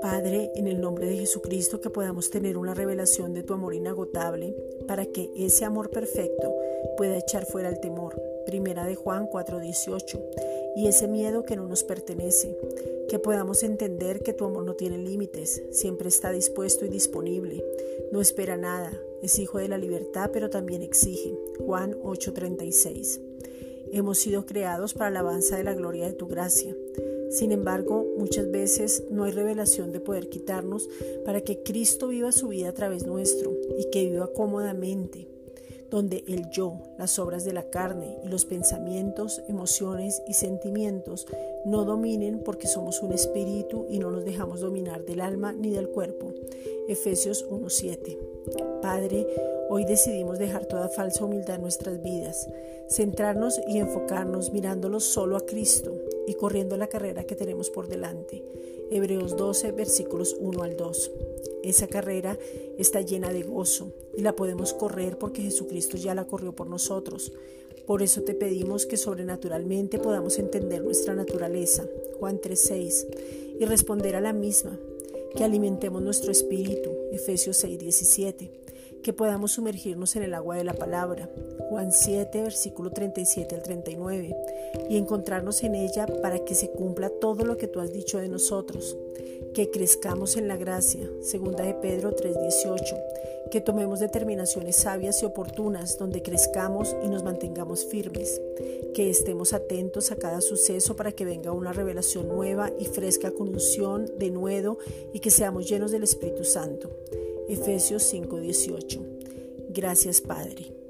Padre, en el nombre de Jesucristo, que podamos tener una revelación de tu amor inagotable, para que ese amor perfecto pueda echar fuera el temor. Primera de Juan 4:18. Y ese miedo que no nos pertenece, que podamos entender que tu amor no tiene límites, siempre está dispuesto y disponible, no espera nada, es hijo de la libertad, pero también exige. Juan 8:36. Hemos sido creados para la alabanza de la gloria de tu gracia. Sin embargo, muchas veces no hay revelación de poder quitarnos para que Cristo viva su vida a través nuestro y que viva cómodamente, donde el yo, las obras de la carne y los pensamientos, emociones y sentimientos no dominen porque somos un espíritu y no nos dejamos dominar del alma ni del cuerpo. Efesios 1.7. Padre, hoy decidimos dejar toda falsa humildad en nuestras vidas, centrarnos y enfocarnos mirándolo solo a Cristo y corriendo la carrera que tenemos por delante. Hebreos 12, versículos 1 al 2. Esa carrera está llena de gozo y la podemos correr porque Jesucristo ya la corrió por nosotros. Por eso te pedimos que sobrenaturalmente podamos entender nuestra naturaleza, Juan 3:6, y responder a la misma, que alimentemos nuestro espíritu, Efesios 6:17, que podamos sumergirnos en el agua de la palabra, Juan 7, versículo 37 al 39, y encontrarnos en ella para que se cumpla todo lo que tú has dicho de nosotros, que crezcamos en la gracia, segunda de Pedro 3:18, que tomemos determinaciones sabias y oportunas donde crezcamos y nos mantengamos firmes, que estemos atentos a cada suceso para que venga una revelación nueva y fresca con unción, denuedo y que seamos llenos del Espíritu Santo. Efesios 5:18. Gracias Padre.